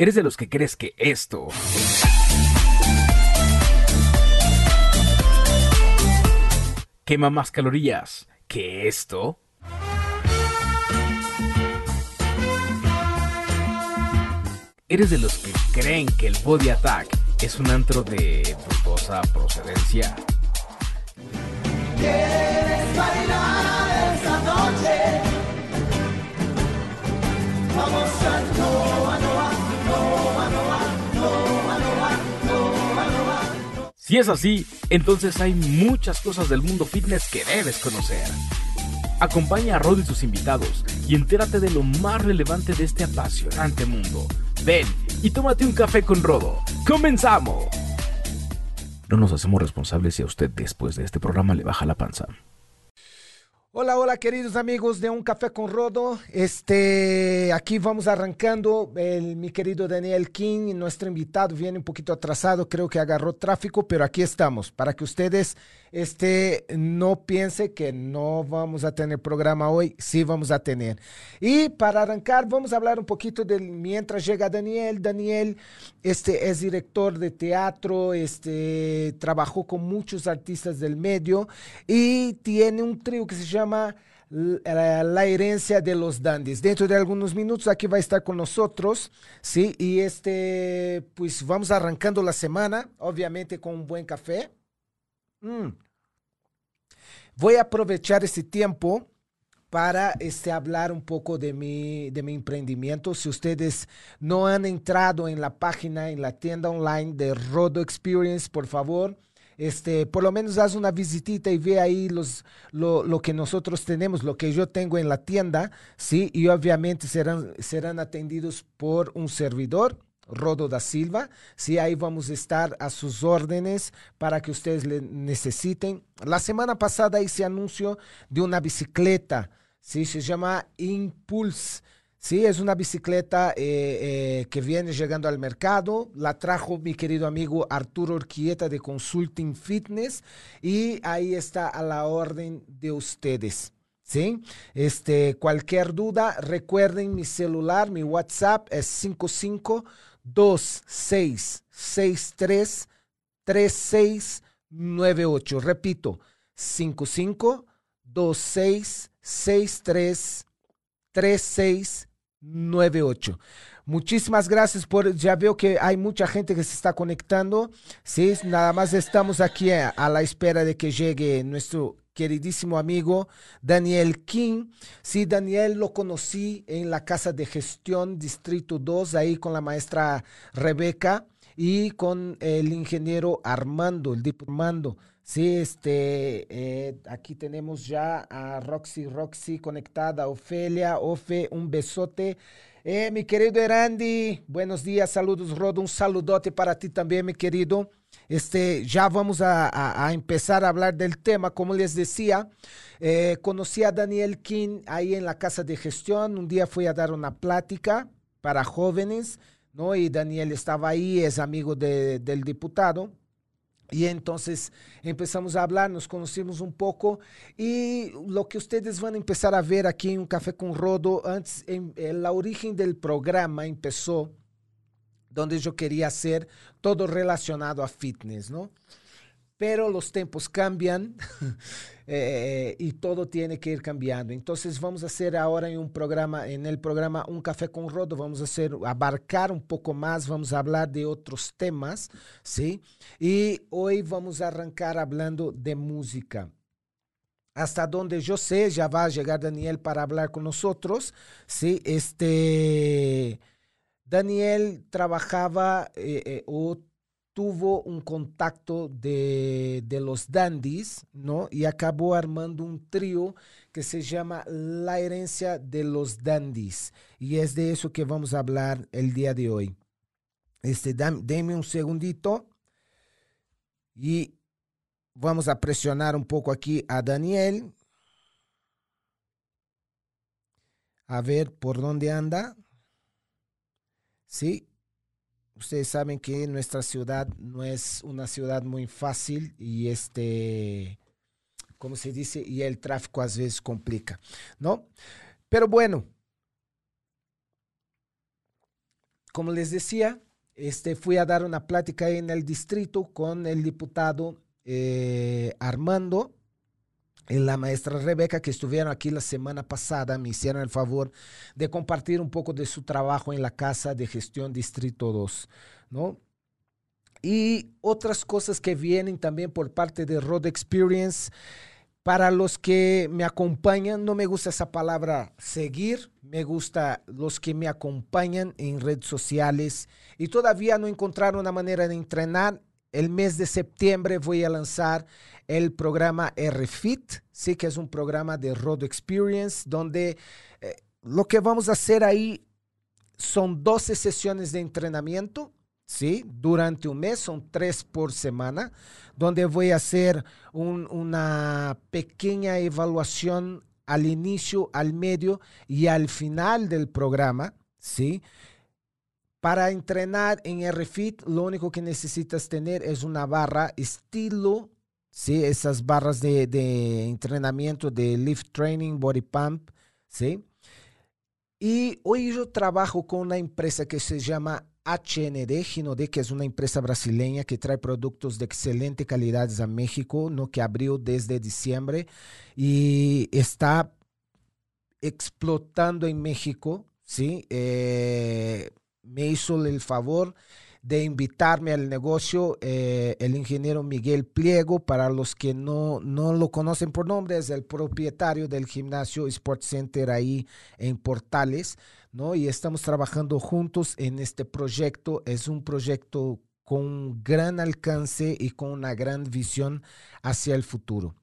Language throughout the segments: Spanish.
¿Eres de los que crees que esto quema más calorías que esto? ¿Eres de los que creen que el Body Attack es un antro de dudosa procedencia? ¿Quieres Si es así, entonces hay muchas cosas del mundo fitness que debes conocer. Acompaña a Rod y sus invitados y entérate de lo más relevante de este apasionante mundo. Ven y tómate un café con Rodo. ¡Comenzamos! No nos hacemos responsables si a usted después de este programa le baja la panza. Hola, hola queridos amigos de Un Café con Rodo. Este, aquí vamos arrancando. El, mi querido Daniel King, nuestro invitado, viene un poquito atrasado, creo que agarró tráfico, pero aquí estamos para que ustedes este, no piensen que no vamos a tener programa hoy, sí vamos a tener. Y para arrancar, vamos a hablar un poquito de mientras llega Daniel. Daniel este, es director de teatro, este, trabajó con muchos artistas del medio y tiene un trío que se llama la, herencia de los dandies. Dentro de algunos minutos aquí va a estar con nosotros, ¿sí? Y este, pues vamos arrancando la semana, obviamente con un buen café. Mm. Voy a aprovechar este tiempo para este, hablar un poco de mi, de mi emprendimiento. Si ustedes no han entrado en la página, en la tienda online de Rodo Experience, por favor, este, por lo menos haz una visitita y ve ahí los, lo, lo, que nosotros tenemos, lo que yo tengo en la tienda, ¿sí? Y obviamente serán, serán atendidos por un servidor. Rodo da Silva, sí, ahí vamos a estar a sus órdenes para que ustedes le necesiten. La semana pasada hice anuncio de una bicicleta, sí, se llama Impulse. Sí, es una bicicleta eh, eh, que viene llegando al mercado. La trajo mi querido amigo Arturo Urquieta de Consulting Fitness y ahí está a la orden de ustedes. ¿Sí? Este, cualquier duda, recuerden mi celular, mi WhatsApp es 55 2663 3698. Repito, 55 2663 3698. Muchísimas gracias por, ya veo que hay mucha gente que se está conectando. Sí, nada más estamos aquí a, la espera de que llegue nuestro queridísimo amigo Daniel King. Sí, Daniel lo conocí en la Casa de Gestión Distrito 2, ahí con la maestra Rebeca y con el ingeniero Armando, el diputado Armando. Sí, este, eh, aquí tenemos ya a Roxy, Roxy conectada, Ofelia, Ofe, un besote. Eh, mi querido Erandi, buenos días, saludos, Rodo, un saludote para ti también, mi querido. Este, ya vamos a, empezar a hablar del tema. Como les decía, eh, conocí a Daniel King ahí en la casa de gestión. Un día fui a dar una plática para jóvenes, ¿no? Y Daniel estaba ahí, es amigo de, del diputado. Y entonces empezamos a hablar, nos conocimos un poco y lo que ustedes van a empezar a ver aquí en Un Café con Rodo, antes, en, en la origen del programa empezó donde yo quería hacer todo relacionado a fitness, ¿no? Pero los tiempos cambian eh, y todo tiene que ir cambiando. Entonces vamos a hacer ahora en un programa, en el programa Un Café con Rodo, vamos a hacer, abarcar un poco más, vamos a hablar de otros temas, ¿sí? Y hoy vamos a arrancar hablando de música. Hasta donde yo sé, ya va a llegar Daniel para hablar con nosotros, ¿sí? Este... Daniel trabajaba eh, eh, o tuvo un contacto de, de, los dandies, ¿no? Y acabó armando un trío que se llama La herencia de los dandies. Y es de eso que vamos a hablar el día de hoy. Este, denme un segundito y vamos a presionar un poco aquí a Daniel. A ver por dónde anda. Sí, ustedes saben que nuestra ciudad no es una ciudad muy fácil y este, como se dice, y el tráfico a veces complica, ¿no? Pero bueno, como les decía, este, fui a dar una plática en el distrito con el diputado eh, Armando y la maestra Rebeca, que estuvieron aquí la semana pasada, me hicieron el favor de compartir un poco de su trabajo en la Casa de Gestión Distrito 2, ¿no? Y otras cosas que vienen también por parte de Road Experience. Para los que me acompañan, no me gusta esa palabra seguir, me gusta los que me acompañan en redes sociales y todavía no encontraron una manera de entrenar. El mes de septiembre voy a lanzar el programa RFIT, sí que es un programa de Road Experience, donde eh, lo que vamos a hacer ahí son 12 sesiones de entrenamiento, ¿sí? Durante un mes, son tres por semana, donde voy a hacer un, una pequeña evaluación al inicio, al medio y al final del programa, ¿sí? Para entrenar en RFIT, lo único que necesitas tener es una barra estilo, ¿sí? Esas barras de, entrenamiento de lift training, body pump, ¿sí? Y hoy yo trabajo con una empresa que se llama HND, Ginode, que es una empresa brasileña que trae productos de excelente calidad a México, ¿no? que abrió desde diciembre y está explotando en México. ¿sí? Eh, me hizo el favor de invitarme al negocio eh, el ingeniero Miguel Pliego. Para los que no, no lo conocen por nombre, es el propietario del gimnasio Sport Center ahí en Portales. ¿no? Y estamos trabajando juntos en este proyecto. Es un proyecto con gran alcance y con una gran visión hacia el futuro.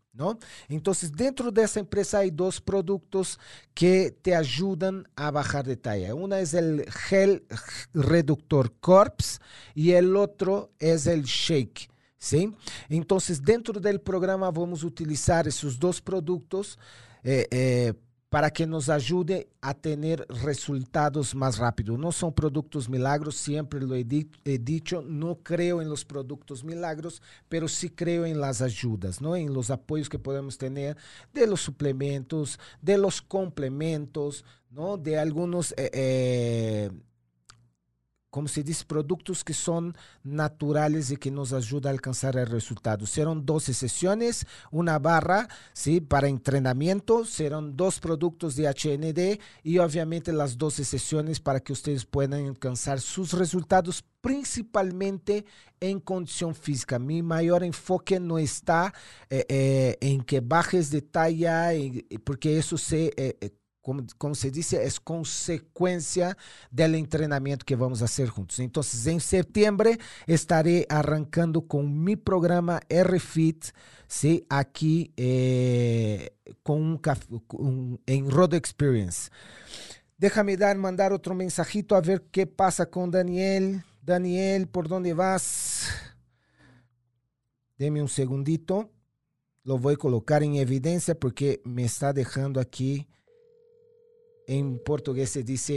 Entonces, dentro de esa empresa hay dos productos que te ayudan a bajar de talla. Una es el gel reductor Corps y el otro es el Shake. ¿sí? Entonces, dentro del programa vamos a utilizar esos dos productos eh, eh, para que nos ayude a tener resultados más rápido. No son productos milagros, siempre lo he, di he, dicho, no creo en los productos milagros, pero sí creo en las ayudas, ¿no? en los apoyos que podemos tener de los suplementos, de los complementos, ¿no? de algunos... Eh, eh, como se dice, productos que son naturales y que nos ayudan a alcanzar el resultado. Serán 12 sesiones, una barra ¿sí? para entrenamiento, serán dos productos de HND y obviamente las 12 sesiones para que ustedes puedan alcanzar sus resultados principalmente en condición física. Mi mayor enfoque no está eh, eh, en que bajes de talla, porque eso se... Como, como, se dice, es consecuencia del entrenamiento que vamos a hacer juntos. Entonces, en septiembre estaré arrancando con mi programa RFIT, ¿sí? aquí eh, Road Experience. Déjame dar, mandar otro mensajito a ver qué pasa con Daniel. Daniel, ¿por dónde vas? Deme un segundito. Lo voy a colocar en evidencia porque me está dejando aquí em português se diz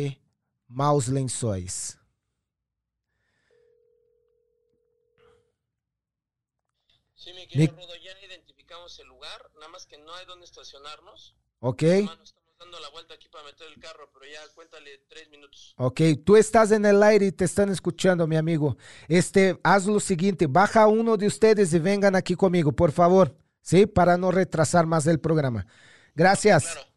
maus lençóis. Sí, mi querido Rodo, ya identificamos el lugar, nada más que no hay donde estacionarnos. Ok. Hermano, estamos dando la vuelta aquí para meter el carro, pero ya cuéntale tres minutos. Ok, tú estás en el aire y te están escuchando, mi amigo. Este, haz lo siguiente, baja uno de ustedes y vengan aquí conmigo, por favor, ¿sí? Para no retrasar más el programa. Gracias. Claro.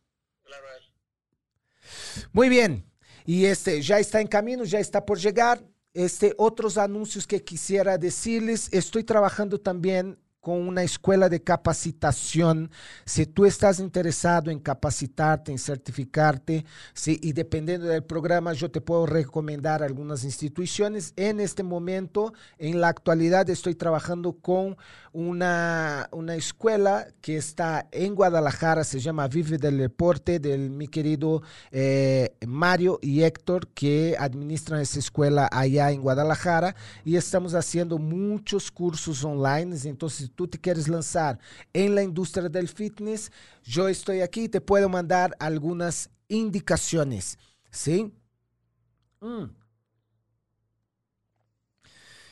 Muy bien. Y este ya está en camino, ya está por llegar. Este, otros anuncios que quisiera decirles, estoy trabajando también con una escuela de capacitación. Si tú estás interesado en capacitarte, en certificarte, sí, y dependiendo del programa, yo te puedo recomendar algunas instituciones. En este momento, en la actualidad, estoy trabajando con una, una escuela que está en Guadalajara, se llama Vive del Deporte, del mi querido eh, Mario y Héctor, que administran esa escuela allá en Guadalajara, y estamos haciendo muchos cursos online. Entonces, tú te quieres lanzar en la industria del fitness, yo estoy aquí y te puedo mandar algunas indicaciones, ¿sí? Mm.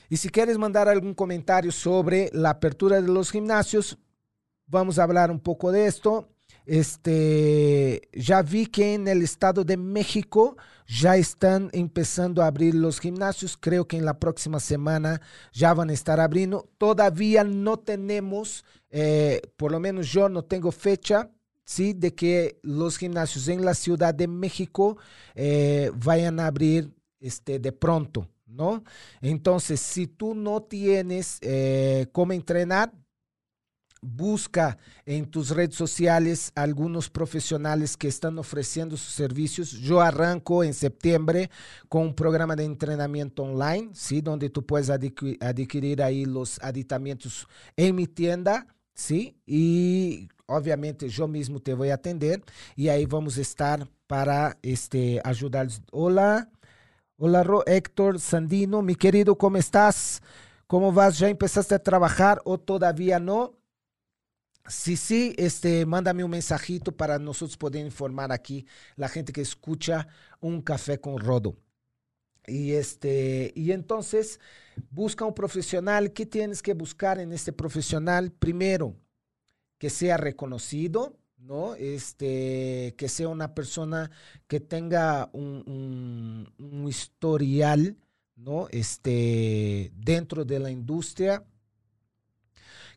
Y si quieres mandar algún comentario sobre la apertura de los gimnasios, vamos a hablar un poco de esto. este, ya vi que en el estado de México ya están empezando a abrir los gimnasios. Creo que en la próxima semana ya van a estar abriendo. Todavía no tenemos, eh, por lo menos yo no tengo fecha. Sí, de que los gimnasios en la Ciudad de México eh, vayan a abrir este, de pronto, ¿no? Entonces, si tú no tienes eh, cómo entrenar, busca en tus redes sociales algunos profesionales que están ofreciendo sus servicios. Yo arranco en septiembre con un programa de entrenamiento online, ¿sí? Donde tú puedes adqui- adquirir ahí los aditamentos en mi tienda, ¿sí? Y obviamente yo mismo te voy a atender y ahí vamos estar para este. Hola, hola Ro- Héctor Sandino, mi querido, ¿cómo estás? ¿Cómo vas? ¿Ya empezaste a trabajar o todavía no? Sí, sí, este, mándame un mensajito para nosotros poder informar aquí la gente que escucha un café con Rodo. Y este, y entonces busca un profesional. ¿Qué tienes que buscar en este profesional? Primero, que sea reconocido, ¿no? Este, que sea una persona que tenga un, un- historial, ¿no? Este, dentro de la industria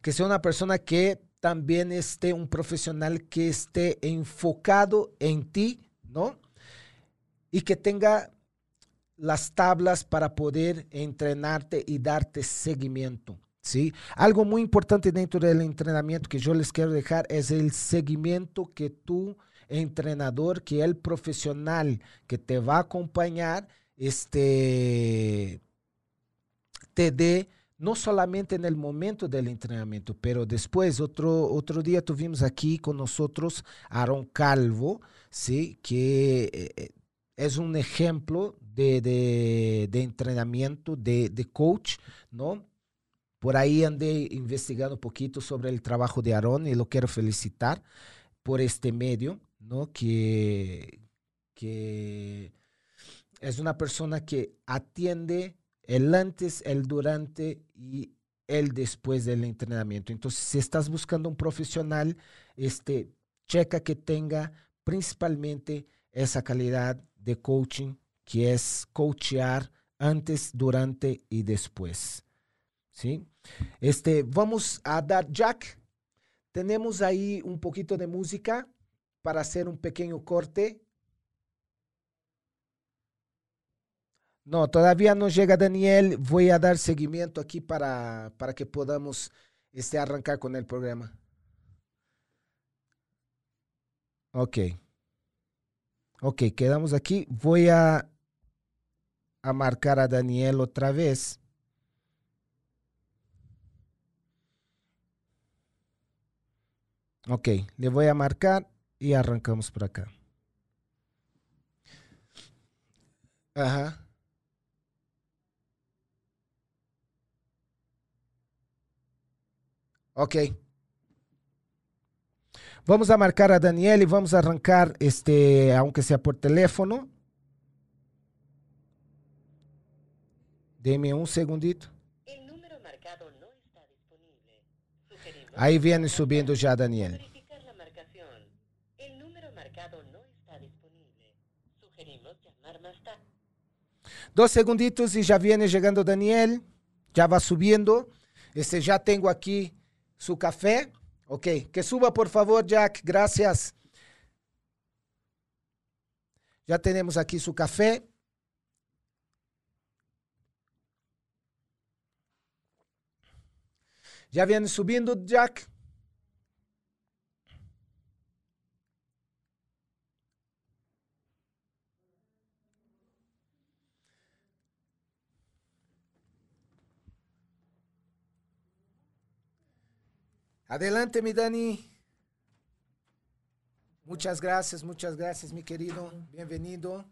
que sea una persona que también esté un profesional que esté enfocado en ti, ¿no? Y que tenga las tablas para poder entrenarte y darte seguimiento, ¿sí? Algo muy importante dentro del entrenamiento que yo les quiero dejar es el seguimiento que tú, entrenador, que el profesional que te va a acompañar, este, te dé no solamente en el momento del entrenamiento, pero después, otro, otro día tuvimos aquí con nosotros a Aaron Calvo, ¿sí? que eh, eh, es un ejemplo de, de- entrenamiento, de, de coach, ¿no? Por ahí andé investigando un poquito sobre el trabajo de Aaron y lo quiero felicitar por este medio, ¿no? Que, que es una persona que atiende el antes, el durante y el después del entrenamiento. Entonces, si estás buscando un profesional, este, checa que tenga principalmente esa calidad de coaching, que es coachear antes, durante y después. ¿Sí? Este, vamos a dar, Jack, tenemos ahí un poquito de música para hacer un pequeño corte. No, todavía no llega Daniel. Voy a dar seguimiento aquí para, para que podamos este, arrancar con el programa. Ok. Ok, quedamos aquí. Voy a, a marcar a Daniel otra vez. Ok, le voy a marcar y arrancamos por acá. Ajá. Ok. Vamos a marcar a Daniel y vamos a arrancar, este, aunque sea por teléfono. Deme un segundito. El número marcado no está disponible. Sugerimos Ahí viene subiendo ya Daniel. verificar la marcación. El número marcado no está disponible. Sugerimos llamar más tarde. Dos segunditos y ya viene llegando Daniel. Ya va subiendo. Este, ya tengo aquí su café. Ok, que suba por favor, Jack. Gracias. Ya tenemos aquí su café. Ya viene subiendo, Jack. Adelante, mi Dani. Muchas gracias, muchas gracias, mi querido. Bienvenido.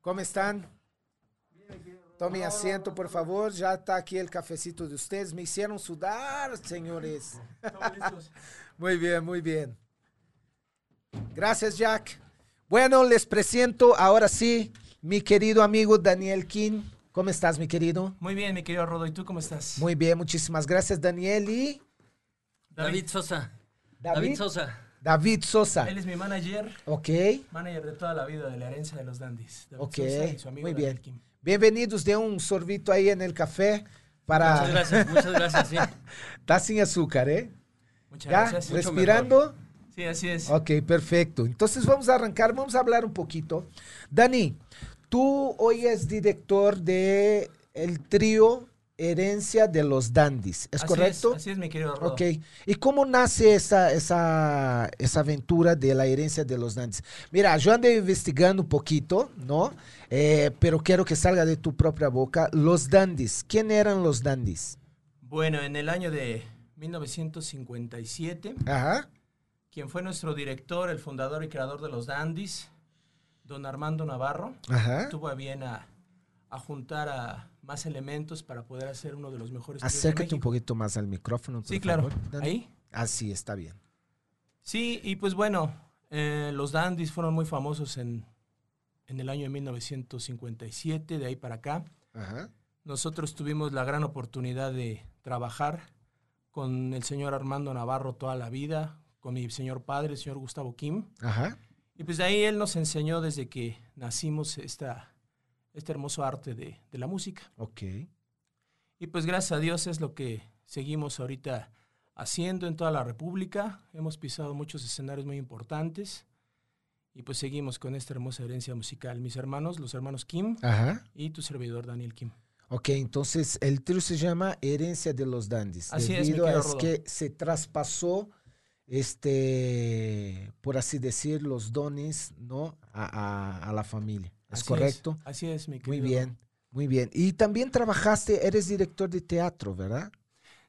¿Cómo están? Tome asiento, por favor. Ya está aquí el cafecito de ustedes. Me hicieron sudar, señores. muy bien, muy bien. Gracias, Jack. Bueno, les presento ahora sí mi querido amigo Daniel King. ¿Cómo estás, mi querido? Muy bien, mi querido Rodo. ¿Y tú cómo Muy estás? bien, muchísimas gracias, Daniel. Y David Sosa. David, David. Sosa. David Sosa. Él es mi manager, Ok, manager de toda la vida de la herencia de los dandies. David ok. Sosa y su amigo Muy bien. Kim. Bienvenidos, de un sorbito ahí en el café para... Muchas gracias, muchas gracias, sí. Está sin azúcar, ¿eh? Muchas ¿Ya? gracias. ¿Respirando? Sí, así es. Ok, perfecto. Entonces vamos a arrancar, vamos a hablar un poquito. Dani, tú hoy es director de el trío Herencia de los Dandies, ¿es Así correcto? así es, mi querido Rodo. Ok. ¿Y cómo nace esa, esa, esa aventura de la herencia de los dandies? Mira, yo ando investigando un poquito, ¿no? Eh, pero quiero que salga de tu propia boca. Los dandies, ¿quién eran los dandies? Bueno, en el año de 1957, Ajá, quien fue nuestro director, el fundador y creador de los dandies, don Armando Navarro, ajá. tuvo a bien a, a juntar a más elementos para poder hacer uno de los mejores Acércate un poquito más al micrófono. por Sí, claro. Dani. Ahí. Así está bien. Sí, y pues bueno, eh, los dandies fueron muy famosos en, en el año de 1957, de ahí para acá. Ajá. Nosotros tuvimos la gran oportunidad de trabajar con el señor Armando Navarro toda la vida, con mi señor padre, el señor Gustavo Kim. Ajá. Y pues de ahí él nos enseñó desde que nacimos esta, este hermoso arte de, de la música. Ok. Y pues gracias a Dios es lo que seguimos ahorita haciendo en toda la República. Hemos pisado muchos escenarios muy importantes. Y pues seguimos con esta hermosa herencia musical. Mis hermanos, los hermanos Kim Ajá. y tu servidor Daniel Kim. Ok, entonces el trío se llama Herencia de los Dandies. Así debido a es Rodo. que se traspasó, este, por así decir, los dones, ¿no? A, a- a la familia. ¿Es Así correcto? así es, mi Muy querido. bien, muy bien. Y también trabajaste, eres director de teatro, ¿verdad?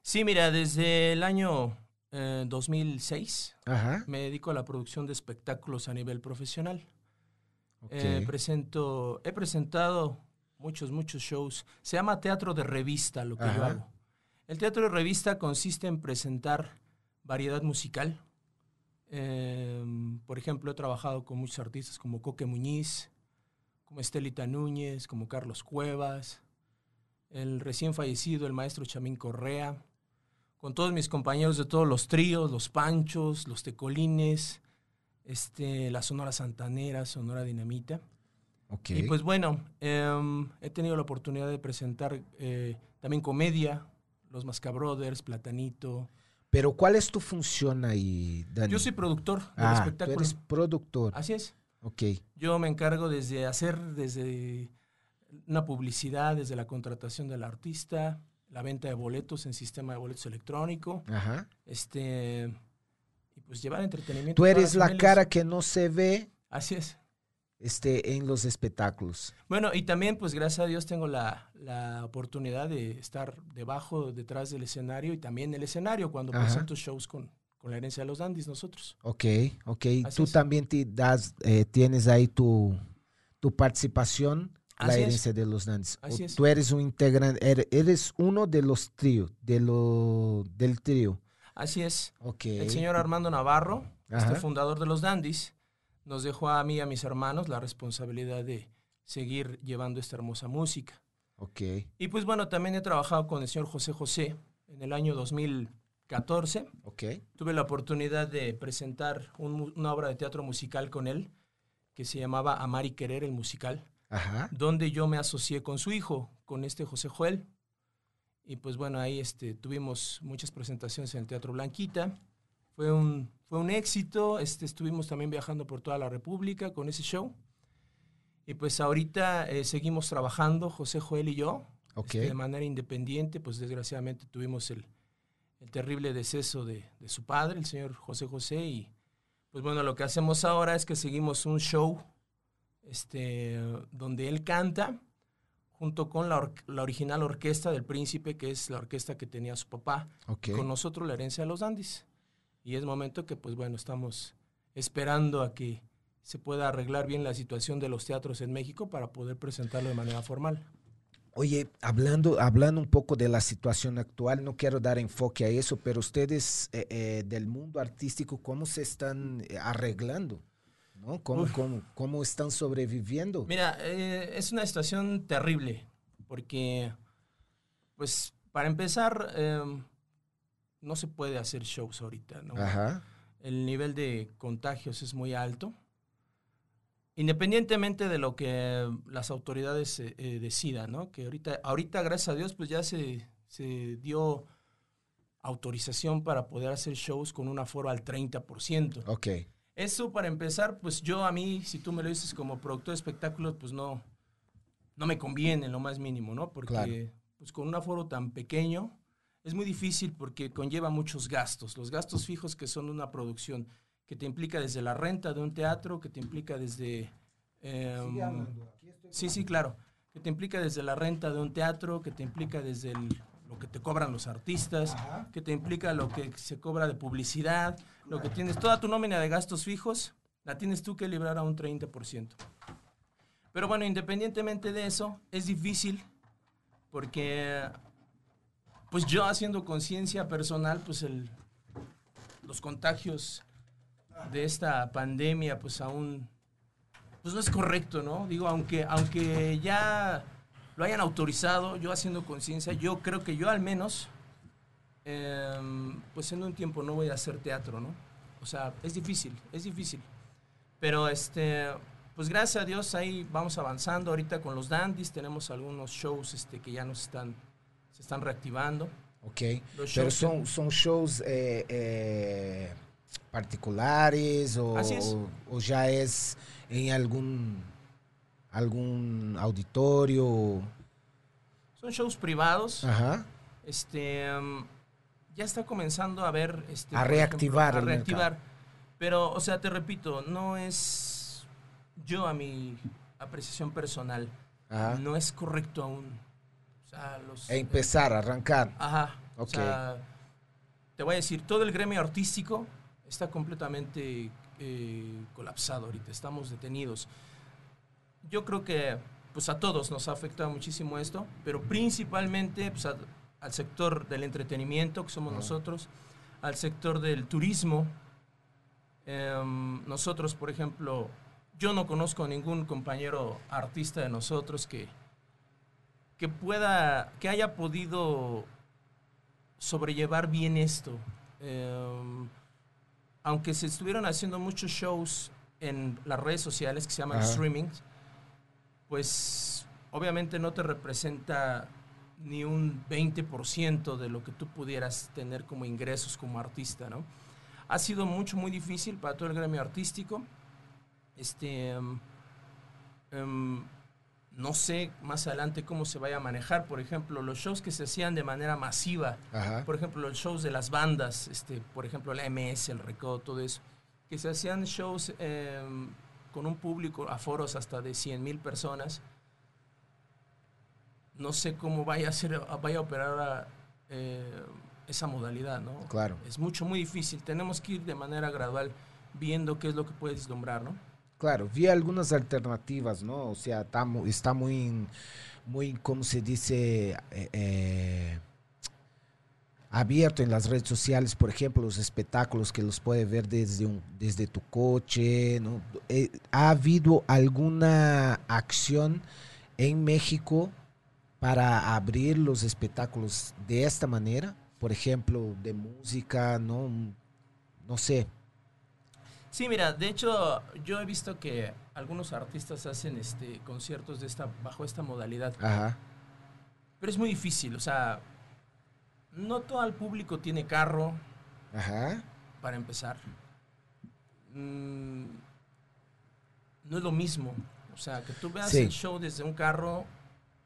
Sí, mira, desde el año eh, 2006 Ajá. me dedico a la producción de espectáculos a nivel profesional. Eh, presento, he presentado muchos, muchos shows. Se llama teatro de revista lo que yo hago. El teatro de revista consiste en presentar variedad musical. Em, por ejemplo, he trabajado con muchos artistas como Coque Muñiz, como Estelita Núñez, como Carlos Cuevas, el recién fallecido, el maestro Chamín Correa, con todos mis compañeros de todos los tríos, los Panchos, los Tecolines, este, la Sonora Santanera, Sonora Dinamita. ok. Y pues bueno, em, he tenido la oportunidad de presentar eh, también comedia, Los Mascabrothers, Platanito. Pero ¿cuál es tu función ahí, Dani? Yo soy productor del ah, tú espectáculo. eres productor. Así es. Ok, Yo me encargo desde hacer desde una publicidad, desde la contratación del artista, la venta de boletos en sistema de boletos electrónico, ajá. este y pues llevar entretenimiento. Tú eres la cara que no se ve Así es. este, en los espectáculos. Bueno, y también, pues gracias a Dios tengo la, la oportunidad de estar debajo, detrás del escenario y también en el escenario cuando Ajá. presento shows con, con la herencia de los dandies nosotros. Ok, ok. Así Tú es. también te das, eh, tienes ahí tu, tu participación, la Así es. herencia de los Dandies. Así es. Tú eres un integrante, er- eres uno de los tríos, de lo, del trío. Así es. Ok. El señor Armando Navarro, este fundador de los dandies, nos dejó a mí y a mis hermanos la responsabilidad de seguir llevando esta hermosa música. Ok, Y pues bueno, también he trabajado con el señor José José en el año 2014. ok. Tuve la oportunidad de presentar un una obra de teatro musical con él que se llamaba Amar y Querer, el musical, Ajá. donde yo me asocié con su hijo, con este José Joel. Y pues bueno, ahí este, tuvimos muchas presentaciones en el Teatro Blanquita. Fue un, fue un éxito. Este, estuvimos también viajando por toda la República con ese show. Y pues ahorita eh, seguimos trabajando, José Joel y yo, Ok. este, de manera independiente. Pues desgraciadamente tuvimos el, el terrible deceso de, de su padre, el señor José José. Y pues bueno, lo que hacemos ahora es que seguimos un show este, donde él canta junto con la, or- la original orquesta del príncipe, que es la orquesta que tenía su papá, Ok. y con nosotros la herencia de los Dandis. Y es momento que, pues bueno, estamos esperando a que se pueda arreglar bien la situación de los teatros en México para poder presentarlo de manera formal. Oye, hablando, hablando un poco de la situación actual, no quiero dar enfoque a eso, pero ustedes eh, eh, del mundo artístico, ¿cómo se están eh, arreglando? ¿No? ¿Cómo, cómo, cómo están sobreviviendo? Mira, eh, es una situación terrible, porque, pues, para empezar, eh, no se puede hacer shows ahorita, ¿no? Ajá. el nivel de contagios es muy alto. Independientemente de lo que las autoridades eh, eh, decidan, ¿no? Que ahorita, ahorita, gracias a Dios, pues ya se, se dio autorización para poder hacer shows con un aforo al 30%. Ok. Eso para empezar, pues yo a mí, si tú me lo dices como productor de espectáculos, pues no, no me conviene en lo más mínimo, ¿no? Porque Claro. pues con un aforo tan pequeño es muy difícil porque conlleva muchos gastos. Los gastos fijos que son una producción que te implica desde la renta de un teatro, que te implica desde... em, sí, sí, claro. Que te implica desde la renta de un teatro, que te implica desde el- lo que te cobran los artistas, que te implica lo que se cobra de publicidad, lo que tienes, toda tu nómina de gastos fijos, la tienes tú que librar a un 30%. Pero bueno, independientemente de eso, es difícil porque, pues yo haciendo conciencia personal, pues el, los contagios de esta pandemia, pues aún, pues no es correcto, ¿no? Digo, aunque, aunque ya lo hayan autorizado, yo haciendo conciencia, yo creo que yo al menos, em, pues en un tiempo no voy a hacer teatro, ¿no? O sea, es difícil, es difícil. Pero este, pues gracias a Dios ahí vamos avanzando. Ahorita con los dandies tenemos algunos shows este, que ya nos están, se están reactivando. Ok. Pero son, son shows eh, eh, particulares o, o- o ya es en algún, algún auditorio. Son shows privados. Ajá. Este, em, ya está comenzando a ver, este, A reactivar a el reactivar. Pero, o sea, te repito, no es yo a mi apreciación personal, Ajá. no es correcto aún. O sea, los, E empezar, arrancar. Ajá. Ok. O sea, te voy a decir, todo el gremio artístico está completamente eh, colapsado ahorita, estamos detenidos. Yo creo que pues a todos nos ha afectado muchísimo esto, pero principalmente pues, a- al sector del entretenimiento, que somos nosotros, al sector del turismo. Em, nosotros, por ejemplo, yo no conozco a ningún compañero artista de nosotros que, que pueda, que haya podido sobrellevar bien esto. Em, aunque se estuvieron haciendo muchos shows en las redes sociales que se llaman Ajá. streaming, pues obviamente no te representa ni un 20% de lo que tú pudieras tener como ingresos como artista, ¿no? Ha sido mucho, muy difícil para todo el gremio artístico. Este, em, em, no sé más adelante cómo se vaya a manejar. Por ejemplo, los shows que se hacían de manera masiva, Ajá. por ejemplo, los shows de las bandas, este, por ejemplo, la MS, el Recodo, todo eso, que se hacían shows em, con un público, aforos hasta de 100 mil personas. No sé cómo vaya a, ser, vaya a operar eh, esa modalidad, ¿no? Claro. Es mucho, muy difícil. Tenemos que ir de manera gradual viendo qué es lo que puede vislumbrar, ¿no? Claro, vi algunas alternativas, ¿no? O sea, está, mu- está muy, muy, ¿cómo se dice? Eh, eh, abierto en las redes sociales, por ejemplo, los espectáculos que los puedes ver desde, un, desde tu coche, ¿no? Eh, ¿Ha habido alguna acción en México para abrir los espectáculos de esta manera? Por ejemplo, de música, ¿no? No sé. Sí, mira, de hecho, yo he visto que algunos artistas hacen este conciertos de esta, bajo esta modalidad. Ajá. Pero es muy difícil, o sea, no todo el público tiene carro, Ajá. para empezar. Mm, no es lo mismo. O sea, que tú veas Sí. el show desde un carro,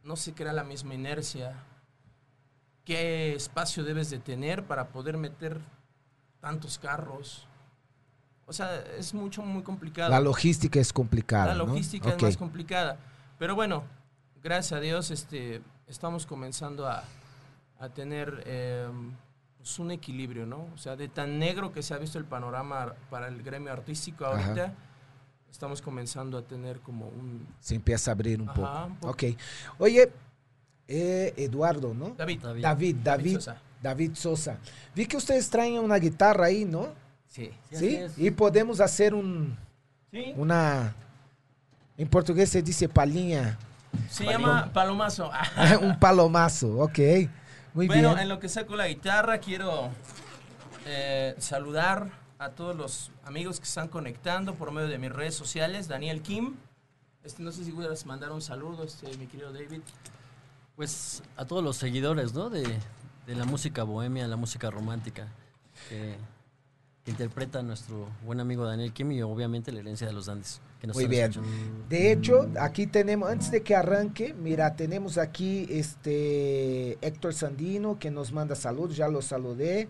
no se crea la misma inercia. ¿Qué espacio debes de tener para poder meter tantos carros? O sea, es mucho, muy complicado. La logística es complicada. La logística es más complicada. Pero bueno, gracias a Dios este, estamos comenzando a, a tener eh, pues un equilibrio, ¿no? O sea, de tan negro que se ha visto el panorama para el gremio artístico Ajá. ahorita, estamos comenzando a tener como un... Se empieza a abrir un Ajá, poco. un poco. Ok. Oye, eh, Eduardo, ¿no? David, David. David, David, Sosa. David Sosa. Vi que ustedes traen una guitarra ahí, ¿no? Sí, sí. Y podemos hacer un, Sí, una, en portugués se dice palhinha, se llama Palomazo. un palomazo. Ok. Muy bueno, bien. en lo que saco la guitarra, quiero eh, saludar a todos los amigos que están conectando por medio de mis redes sociales. Daniel Kim. Este, no sé si pudieras mandar un saludo, este, mi querido David. Pues a todos los seguidores, ¿no? De, de la música bohemia, la música romántica, que, que interpreta nuestro buen amigo Daniel Kim y obviamente la herencia de los Andes. Que nos Muy bien. escuchando. De hecho, aquí tenemos, antes de que arranque, mira, tenemos aquí este Héctor Sandino que nos manda saludos, ya lo saludé.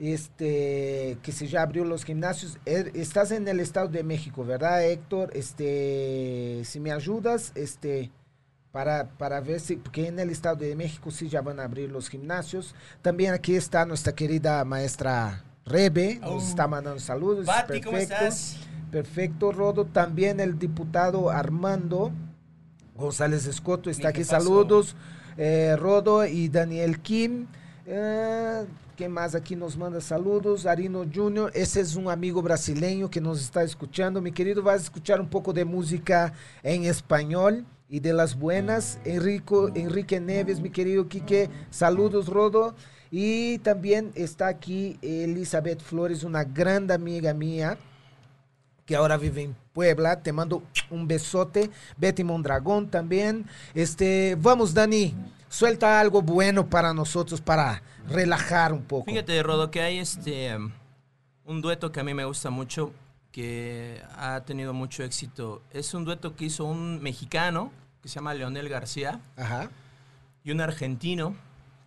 Este, que se ya abrió los gimnasios. Er- Estás en el Estado de México, ¿verdad, Héctor? Este, si me ayudas, este, para, para ver si, porque en el Estado de México sí ya van a abrir los gimnasios. También aquí está nuestra querida maestra Rebe, nos Oh. está mandando saludos. Pati, ¿cómo perfecto. estás? Perfecto, Rodo. También el diputado Armando González Escoto está aquí. pasó. Saludos, eh, Rodo y Daniel Kim. Eh, ¿Qué más aquí nos manda saludos? Arino Junior, ese es un amigo brasileño que nos está escuchando. Mi querido, vas a escuchar un poco de música en español y de las buenas. Enrico, Enrique Neves, mi querido Quique, saludos, Rodo. Y también está aquí Elizabeth Flores, una gran amiga mía que ahora vive en Puebla. Te mando un besote. Betty Mondragón también. Este, vamos, Dani, suelta algo bueno para nosotros para relajar un poco. Fíjate, Rodo, que hay este um, un dueto que a mí me gusta mucho, que ha tenido mucho éxito. Es un dueto que hizo un mexicano que se llama Leonel García Ajá. y un argentino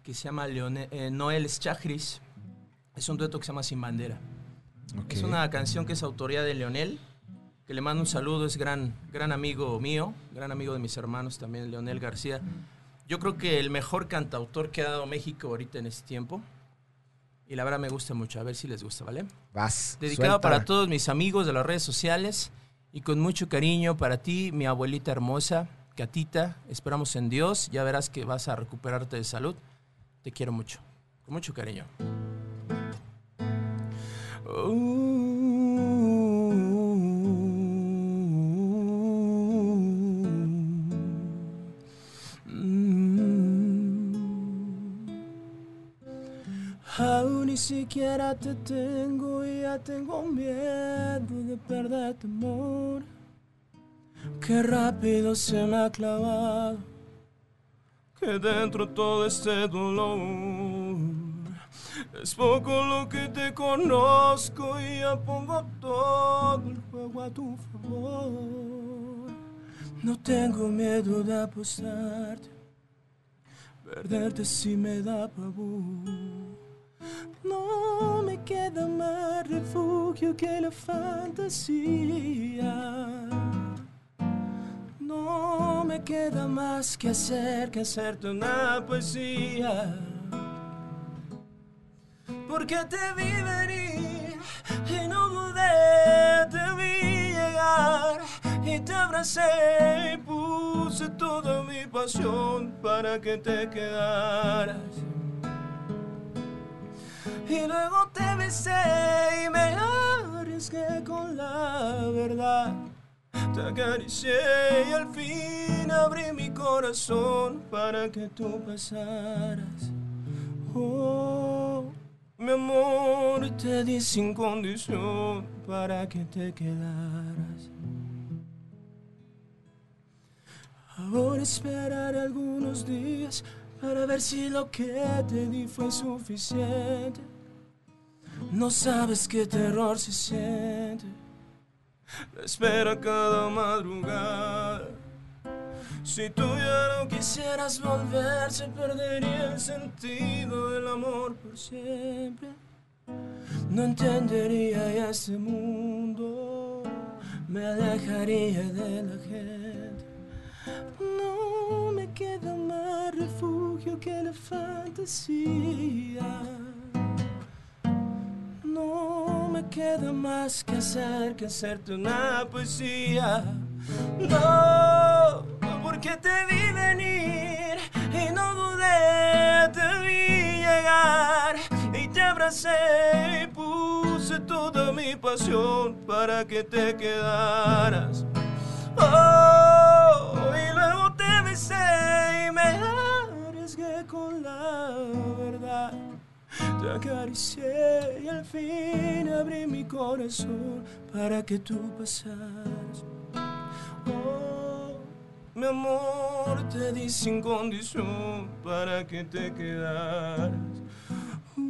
que se llama Leone- eh, Noel Schachris. Es un dueto que se llama Sin Bandera. Es una canción que es autoría de Leonel, que le mando un saludo, es gran, gran amigo mío, gran amigo de mis hermanos también, Leonel García. Yo creo que el mejor cantautor que ha dado México ahorita en este tiempo. Y la verdad me gusta mucho, a ver si les gusta, ¿vale? Vas. Dedicado suelta. para todos mis amigos de las redes sociales y con mucho cariño para ti, mi abuelita hermosa, Catita. Esperamos en Dios, ya verás que vas a recuperarte de salud. Te quiero mucho, con mucho cariño. Aún ni siquiera te tengo y ya tengo miedo de perder tu amor. Qué rápido se me ha clavado que dentro todo este dolor. Es poco lo que te conozco y ya pongo todo el juego a tu favor. No tengo miedo de apostarte, perderte si me da pavor. No me queda más refugio que la fantasía. No me queda más que hacer que hacerte una poesía. Porque te vi venir y no dudé, te vi llegar y te abracé y puse toda mi pasión para que te quedaras. Y luego te besé y me arriesgué con la verdad. Te acaricié y al fin abrí mi corazón para que tú pasaras. Oh, mi amor, te di sin condición para que te quedaras. Ahora esperaré algunos días para ver si lo que te di fue suficiente. No sabes qué terror se siente. La espera cada madrugada. Si tú ya no quisieras volver, se perdería el sentido del amor por siempre. No entendería ya este mundo, me alejaría de la gente. No me queda más refugio que la fantasía. No me queda más que hacer que hacerte una poesía. No, porque te vi venir y no dudé, te vi llegar y te abracé y puse toda mi pasión para que te quedaras. Oh, y luego te besé y me arriesgué con la verdad. Te acaricié y al fin abrí mi corazón para que tú pasaras. Oh, mi amor, te di sin condición para que te quedaras. Uh,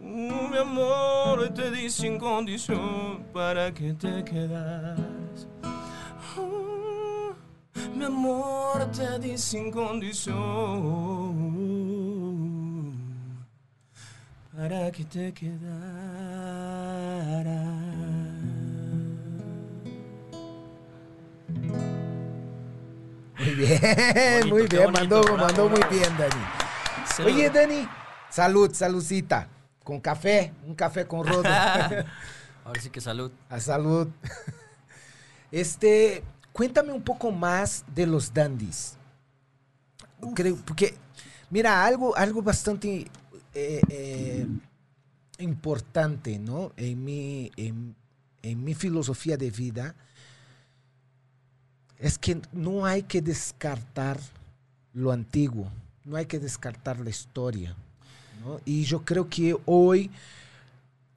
mi amor, te di sin condición para que te quedaras. Uh, mi amor, te di sin condición para que te quedaras. Muy bien, bonito, muy bien, bonito, mandó, bravo, mandó muy bien, Dani. Salud. Oye, Dani, salud, saludcita. Con café, un café con rodo. Ahora sí que salud. A salud. Este, cuéntame un poco más de los dandies. Creo, porque, mira, algo, algo bastante eh, eh, importante, ¿no? En mi, en, mi filosofía de vida es que no hay que descartar lo antiguo, no hay que descartar la historia, ¿no? Y yo creo que hoy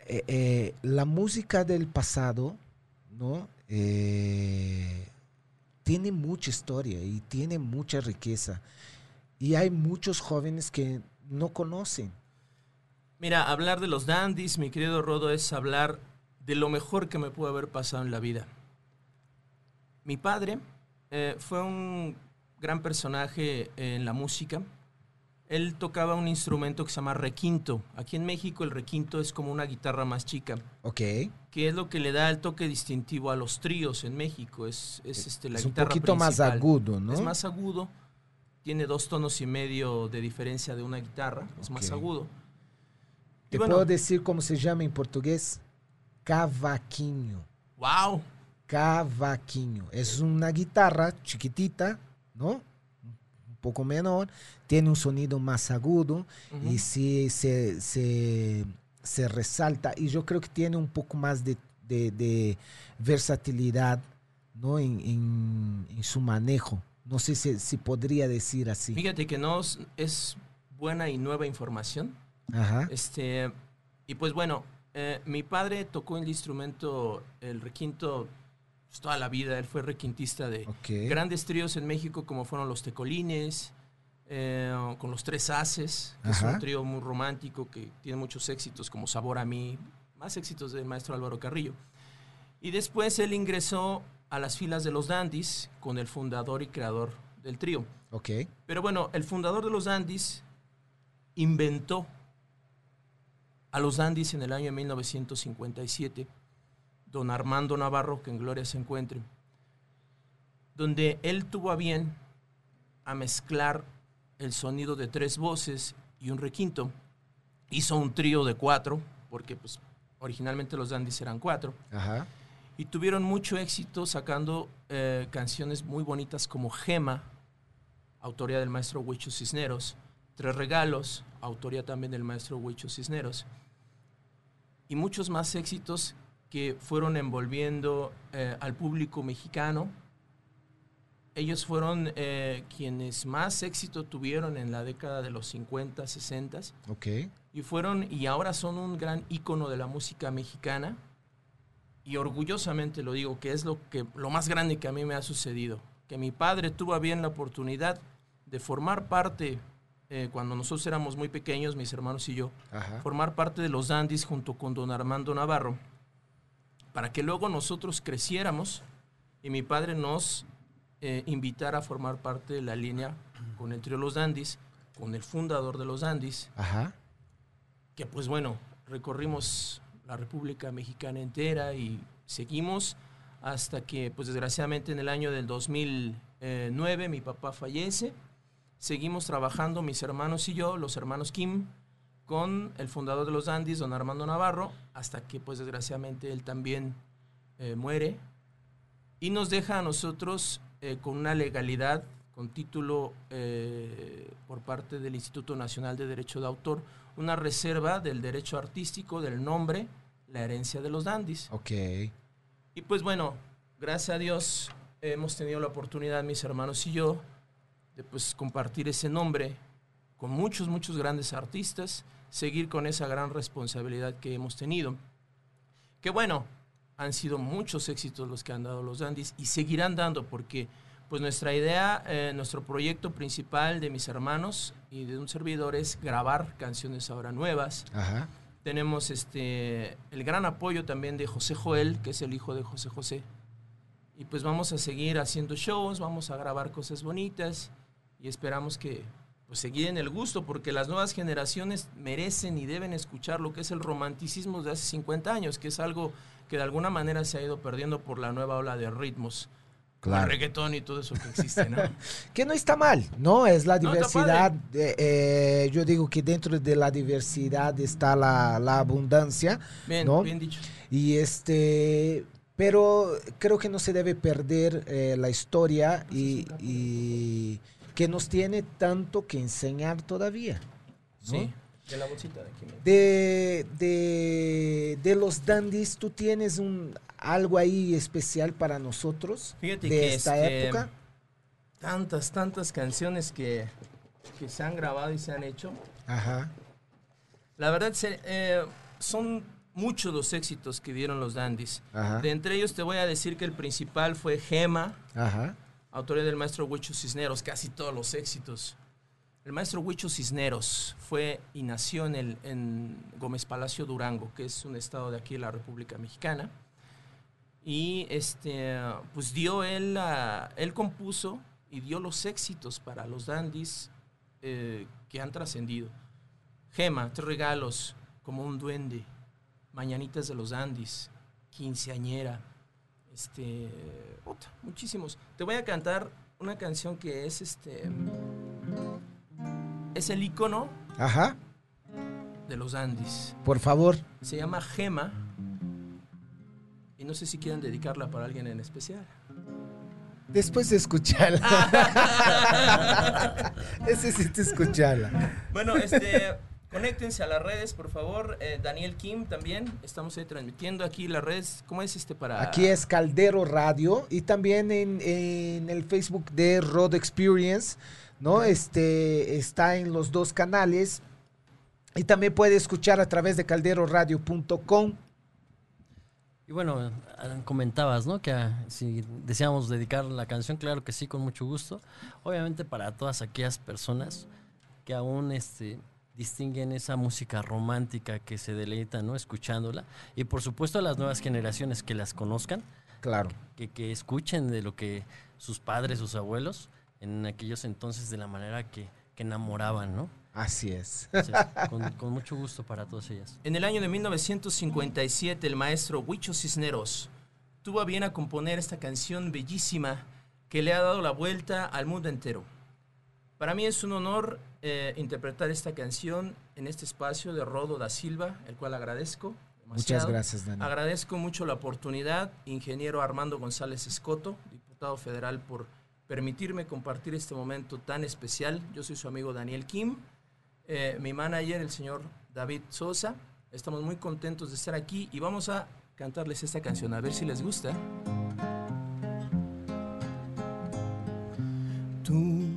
eh, eh, la música del pasado, ¿no? Tiene mucha historia y tiene mucha riqueza. Y hay muchos jóvenes que no conocen. Mira, hablar de los dandies, mi querido Rodo, es hablar de lo mejor que me pudo haber pasado en la vida. Mi padre eh, fue un gran personaje en la música. Él tocaba un instrumento que se llama requinto. Aquí en México el requinto es como una guitarra más chica, Ok. que es lo que le da el toque distintivo a los tríos en México. Es, es, este, la es un guitarra poquito más agudo, ¿no? Es más agudo, tiene dos tonos y medio de diferencia de una guitarra, es más agudo. Te bueno, puedo decir cómo se llama en portugués? Cavaquinho. wow, Cavaquinho. Es una guitarra chiquitita, ¿no? Un poco menor, tiene un sonido más agudo y sí se, se, se resalta. Y yo creo que tiene un poco más de, de- de versatilidad ¿no? en, en- en su manejo. No sé si, si podría decir así. Fíjate que no es buena y nueva información. Ajá. Este, y pues bueno, eh, mi padre tocó el instrumento, el requinto, pues, toda la vida. Él fue requintista de Ok. grandes tríos en México como fueron los Tecolines, eh, con los Tres Haces, que es Ajá. un trío muy romántico que tiene muchos éxitos como Sabor a mí, más éxitos del maestro Álvaro Carrillo. Y después él ingresó a las filas de los Dandies con el fundador y creador del trío. Ok. Pero bueno, el fundador de los Dandies inventó a los Dandies en el año 1957, don Armando Navarro, que en gloria se encuentre, donde él tuvo a bien a mezclar el sonido de tres voces y un requinto. Hizo un trío de cuatro, porque pues originalmente los Dandies eran cuatro Ajá. y tuvieron mucho éxito sacando eh, canciones muy bonitas como Gema, autoría del maestro Huicho Cisneros, Tres Regalos, autoría también del maestro Huicho Cisneros, y muchos más éxitos que fueron envolviendo eh, al público mexicano. Ellos fueron eh, quienes más éxito tuvieron en la década de los 50, 60 Ok. y fueron y ahora son un gran ícono de la música mexicana y orgullosamente lo digo que es lo que lo más grande que a mí me ha sucedido que mi padre tuvo bien la oportunidad de formar parte eh, cuando nosotros éramos muy pequeños mis hermanos y yo Ajá. formar parte de los dandies junto con don Armando Navarro para que luego nosotros creciéramos y mi padre nos eh, invitara a formar parte de la línea con el trío Los Dandies, con el fundador de Los Dandies, Ajá. que pues bueno, recorrimos la República Mexicana entera y seguimos hasta que pues desgraciadamente en el año del 2009 mi papá fallece. Seguimos trabajando mis hermanos y yo, los hermanos Kim, con el fundador de los Dandies, don Armando Navarro, hasta que pues desgraciadamente él también eh, muere y nos deja a nosotros eh, con una legalidad, con título eh, por parte del Instituto Nacional de Derecho de Autor, una reserva del derecho artístico del nombre, la herencia de los dandies. Ok. Y pues bueno, gracias a Dios hemos tenido la oportunidad, mis hermanos y yo, de pues compartir ese nombre con muchos, muchos grandes artistas, seguir con esa gran responsabilidad que hemos tenido. Que bueno, han sido muchos éxitos los que han dado los Dandies y seguirán dando porque pues nuestra idea, eh, nuestro proyecto principal de mis hermanos y de un servidor es grabar canciones ahora nuevas. Ajá. Tenemos este el gran apoyo también de José Joel, que es el hijo de José José. Y pues vamos a seguir haciendo shows, vamos a grabar cosas bonitas y esperamos que pues seguir en el gusto porque las nuevas generaciones merecen y deben escuchar lo que es el romanticismo de hace 50 años, que es algo que de alguna manera se ha ido perdiendo por la nueva ola de ritmos. Claro. El reggaetón y todo eso que existe, ¿no? Que no está mal, ¿no? Es la No, diversidad. de- eh, yo digo que dentro de la diversidad está la, la abundancia. Bien, ¿no? bien dicho. Y este, pero creo que no se debe perder eh, la historia y, y que nos tiene tanto que enseñar todavía. ¿no? Sí. De la bolsita de aquí. De, de, de los dandies, ¿tú tienes un algo ahí especial para nosotros Fíjate de que esta este, época? tantas, tantas canciones que, que se han grabado y se han hecho. Ajá, La verdad, se- eh, son muchos los éxitos que dieron los dandies. ajá, De entre ellos te voy a decir que el principal fue Gema, ajá. Autoría del maestro Huicho Cisneros, casi todos los éxitos. El maestro Huicho Cisneros fue y nació en, el, en Gómez Palacio, Durango, que es un estado de aquí de la República Mexicana. Y este, pues dio él, la- él compuso y dio los éxitos para los dandies eh, que han trascendido. Gema, tres regalos, como un duende, Mañanitas de los Dandies, Quinceañera, este, puta, muchísimos. Te voy a cantar una canción que es este, es el icono Ajá, de los Dandies. por favor. Se llama Gema y no sé si quieren dedicarla para alguien en especial. Después de escucharla. Necesito escucharla. Bueno, este, conéctense a las redes, por favor. Eh, Daniel Kim también, estamos ahí transmitiendo aquí las redes. ¿Cómo es este para...? Aquí es Caldero Radio y también en, en el Facebook de Road Experience, ¿no? Este está en los dos canales y también puede escuchar a través de calderoradio.com. Y bueno, comentabas, ¿no? Que ah, si deseamos dedicar la canción, claro que sí, con mucho gusto. Obviamente para todas aquellas personas que aún este, distinguen esa música romántica que se deleitan, ¿no? Escuchándola. Y por supuesto a las nuevas generaciones que las conozcan, Claro. que, que escuchen de lo que sus padres, sus abuelos, en aquellos entonces de la manera que, que enamoraban, ¿no? Así es. Entonces, con, con mucho gusto para todas ellas. En el año de 1957, el maestro Huicho Cisneros tuvo a bien a componer esta canción bellísima que le ha dado la vuelta al mundo entero. Para mí es un honor eh, interpretar esta canción en este espacio de Rodo da Silva, el cual agradezco. Muchas gracias, Dani. Agradezco mucho la oportunidad, ingeniero Armando González Escoto, diputado federal, por permitirme compartir este momento tan especial. Yo soy su amigo Daniel Kim, eh, mi manager, el señor David Sosa. Estamos muy contentos de estar aquí y vamos a cantarles esta canción, a ver si les gusta. Tú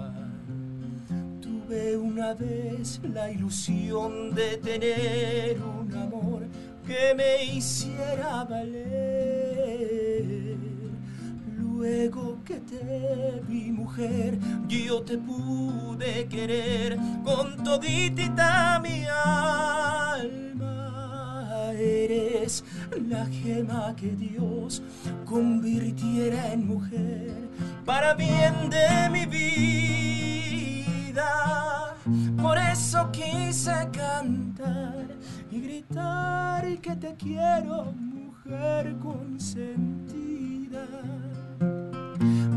Tuve una vez la ilusión de tener un amor que me hiciera valer. Luego que te vi mujer, yo te pude querer con toditita mi alma. Eres la gema que Dios convirtiera en mujer para bien de mi vida. Por eso quise cantar y gritar que te quiero, mujer consentida.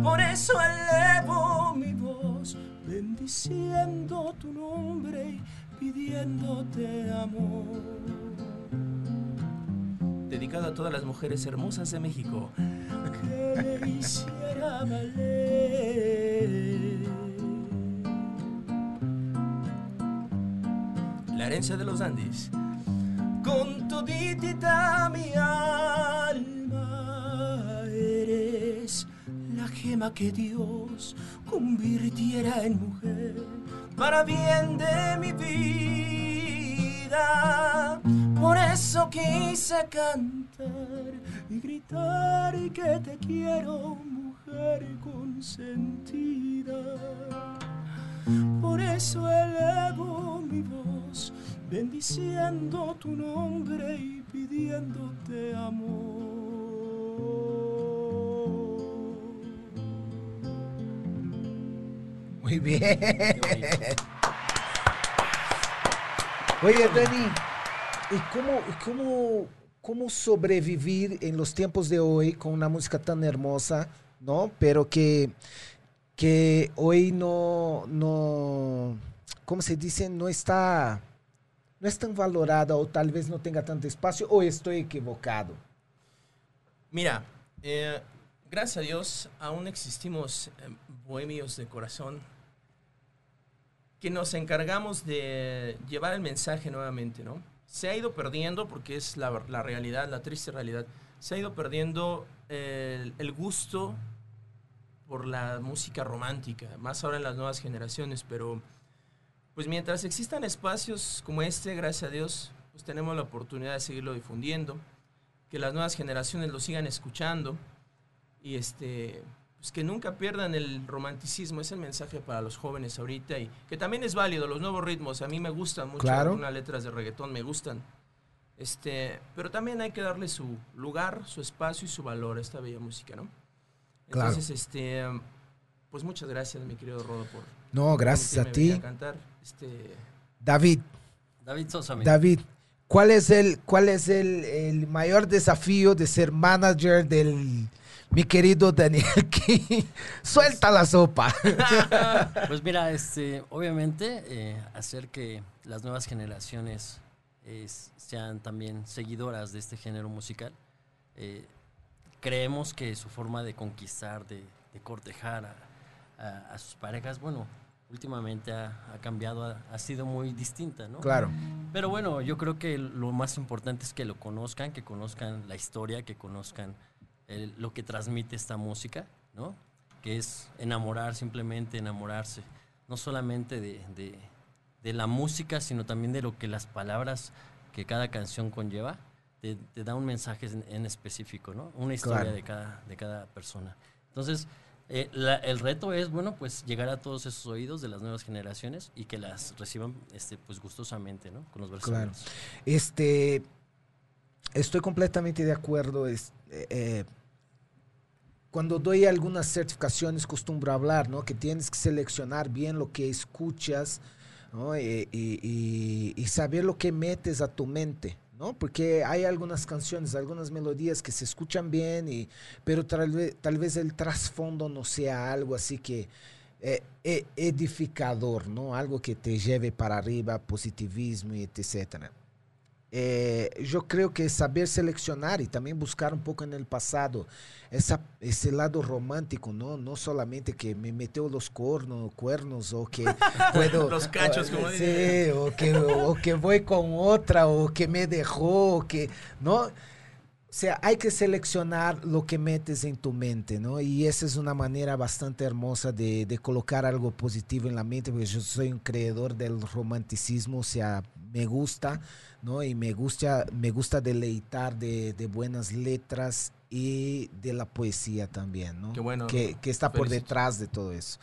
Por eso elevo mi voz, bendiciendo tu nombre y pidiéndote amor. Dedicado a todas las mujeres hermosas de México. Que me hiciera valer. La herencia de los Andes. Con toditita mi alma eres la gema que Dios convirtiera en mujer para bien de mi vida. Por eso quise cantar y gritar que te quiero, mujer consentida. Por eso elevo mi voz, bendiciendo tu nombre y pidiéndote amor. Muy bien. Oye, Dani, ¿y cómo, cómo, cómo sobrevivir en los tiempos de hoy con una música tan hermosa, ¿no? Pero que, que hoy no, no, ¿cómo se dice? No está, no es tan valorada o tal vez no tenga tanto espacio o estoy equivocado. Mira, eh, gracias a Dios aún existimos eh, bohemios de corazón que nos encargamos de llevar el mensaje nuevamente, ¿no? Se ha ido perdiendo, porque es la, la realidad, la triste realidad, se ha ido perdiendo el, el gusto por la música romántica, más ahora en las nuevas generaciones, pero pues mientras existan espacios como este, gracias a Dios, pues tenemos la oportunidad de seguirlo difundiendo, que las nuevas generaciones lo sigan escuchando y este pues que nunca pierdan el romanticismo, es el mensaje para los jóvenes ahorita y que también es válido los nuevos ritmos, a mí me gustan mucho Claro. algunas letras de reggaetón me gustan. Este, pero también hay que darle su lugar, su espacio y su valor a esta bella música, ¿no? Claro. Entonces, este, pues muchas gracias, mi querido Rodo, por No, gracias a ti. cantar. Este, David, David Sosa, David, ¿cuál es el, cuál es el, el mayor desafío de ser manager del mi querido Daniel King? Suelta la sopa. Pues mira, este, obviamente eh, hacer que las nuevas generaciones eh, sean también seguidoras de este género musical. Eh, creemos que su forma de conquistar, de, de cortejar a, a- a sus parejas, bueno, últimamente ha, ha cambiado, ha, ha sido muy distinta, ¿no? Claro, Pero bueno, yo creo que lo más importante es que lo conozcan, que conozcan la historia, que conozcan el- lo que transmite esta música, ¿no? Que es enamorar, simplemente enamorarse, no solamente de, de- de la música, sino también de lo que las palabras que cada canción conlleva, te, te da un mensaje en, en específico, ¿no? Una historia Claro. de, cada, de cada persona. Entonces, eh, la- el reto es, bueno, pues llegar a todos esos oídos de las nuevas generaciones y que las reciban, este, pues gustosamente, ¿no? Con los Claro. versos. este, estoy completamente de acuerdo. es- eh, eh, cuando doy algunas certificaciones costumbro hablar, ¿no? Que tienes que seleccionar bien lo que escuchas, ¿no? Y, y- y- y saber lo que metes a tu mente, ¿no? Porque hay algunas canciones, algunas melodías que se escuchan bien, y, pero tal vez, tal vez el trasfondo no sea algo así que eh, eh, edificador, ¿no? Algo que te lleve para arriba, positivismo etcétera. Eh, yo creo que saber seleccionar y también buscar un poco en el pasado esa, ese lado romántico, ¿no? No solamente que me metió los cornos, cuernos o que puedo... Los cachos, como sí, dice. o que, o que voy con otra o que me dejó, o que... ¿No? O sea, hay que seleccionar lo que metes en tu mente, ¿no? Y esa es una manera bastante hermosa de, de colocar algo positivo en la mente, porque yo soy un creador del romanticismo, o sea, me gusta, ¿no? Y me gusta, me gusta deleitar de, de buenas letras y de la poesía también, ¿no? Qué bueno, Que, que está por detrás de todo eso.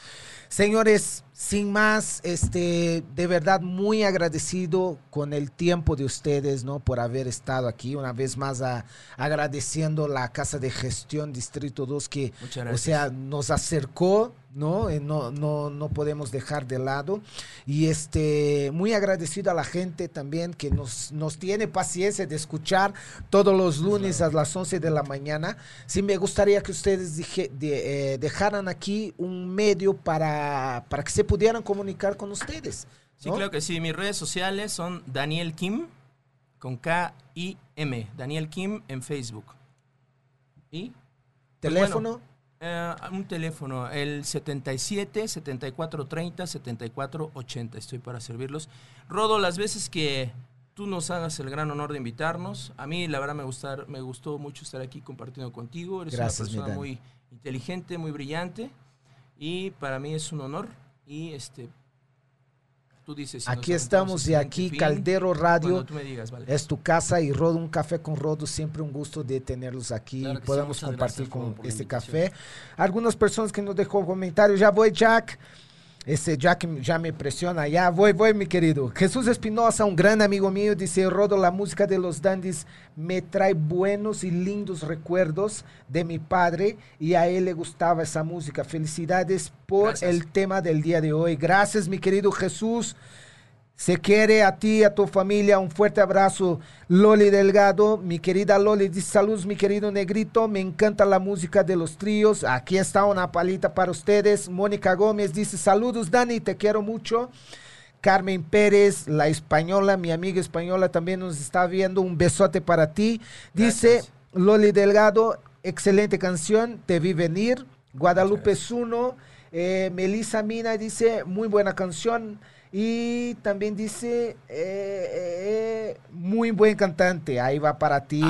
Señores, sin más, este, de verdad muy agradecido con el tiempo de ustedes, ¿no? Por haber estado aquí. Una vez más a- agradeciendo la Casa de Gestión Distrito 2 que, o sea, nos acercó, ¿no? Eh, no, no, no podemos dejar de lado. Y este, muy agradecido a la gente también que nos, nos tiene paciencia de escuchar todos los lunes a las 11 de la mañana. Sí, me gustaría que ustedes de- eh, dejaran aquí un medio para, para que se pudieran comunicar con ustedes. Sí, claro que sí. Mis redes sociales son Daniel Kim, con K-I-M. Daniel Kim en Facebook. ¿Y? Pues Teléfono. bueno, eh, un teléfono, el 77 74 30 74 80. Estoy para servirlos. Rodo, las veces que tú nos hagas el gran honor de invitarnos, a mí la verdad me, gustar, me gustó mucho estar aquí compartiendo contigo. Eres Gracias, una persona muy inteligente, muy brillante y para mí es un honor. Y este, tú dices. si nos Aquí estamos y aquí Caldero Radio. digas, vale. Es tu casa y Rodo, un café con Rodo, siempre un gusto de tenerlos aquí Claro y sí, podamos compartir con este invitación. café. Algunas personas que nos dejó comentarios, ya voy Jack, este Jack ya me presiona, ya voy, voy mi querido. Jesús Espinosa, un gran amigo mío, dice, Rodo, la música de los dandies me trae buenos y lindos recuerdos de mi padre y a él le gustaba esa música. Felicidades por Gracias. el tema del día de hoy. Gracias mi querido Jesús. Se quiere a ti, a tu familia. Un fuerte abrazo. Loli Delgado, mi querida Loli, dice saludos, mi querido negrito. Me encanta la música de los tríos. Aquí está una palita para ustedes. Mónica Gómez dice saludos, Dani, te quiero mucho. Carmen Pérez, la española, mi amiga española también nos está viendo. Un besote para ti. Dice Gracias. Loli Delgado, excelente canción, te vi venir. Guadalupe Zuno, eh, Melissa Mina dice, muy buena canción. Y también dice, eh, eh, muy buen cantante, ahí va para ti.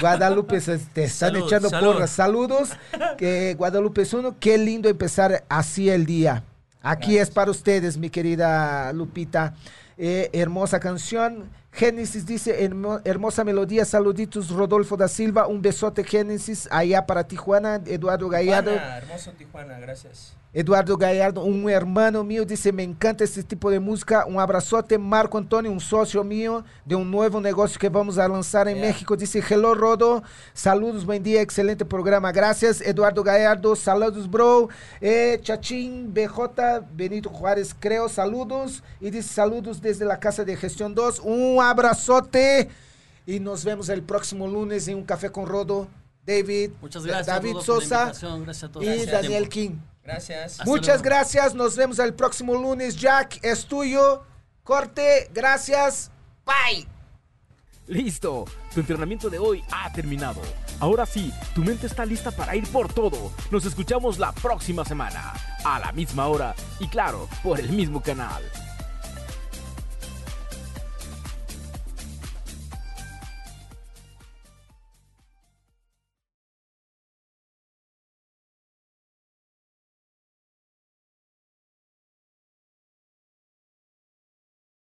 Guadalupe, se- te están Salud, echando salud. porras. Saludos, que Guadalupe Zuno, qué lindo empezar así el día. Aquí es para ustedes, mi querida Lupita. Eh, hermosa canción. Génesis dice, "Hermo- hermosa melodía, saluditos Rodolfo da Silva, un besote Génesis, allá para Tijuana, Eduardo Gallardo. Tijuana, hermoso Tijuana, gracias. Eduardo Gallardo, un hermano mío, dice, me encanta este tipo de música. Un abrazote, Marco Antonio, un socio mío de un nuevo negocio que vamos a lanzar en Yeah. México. Dice, hello Rodo, saludos, buen día, excelente programa. Gracias, Eduardo Gallardo, saludos, bro. Eh, Chachín, BJ, Benito Juárez, creo, saludos. Y dice, saludos desde la Casa de Gestión 2. Un abrazote. Y nos vemos el próximo lunes en un café con Rodo. David, Muchas gracias. David Rodo, por la Sosa invitación. Gracias a todos. y por su Daniel tiempo. King. Gracias. Hasta Muchas luego. gracias, nos vemos el próximo lunes. Jack, es tuyo. Corte, gracias. Bye. Listo, tu entrenamiento de hoy ha terminado. Ahora sí, tu mente está lista para ir por todo. Nos escuchamos la próxima semana, a la misma hora y claro, por el mismo canal.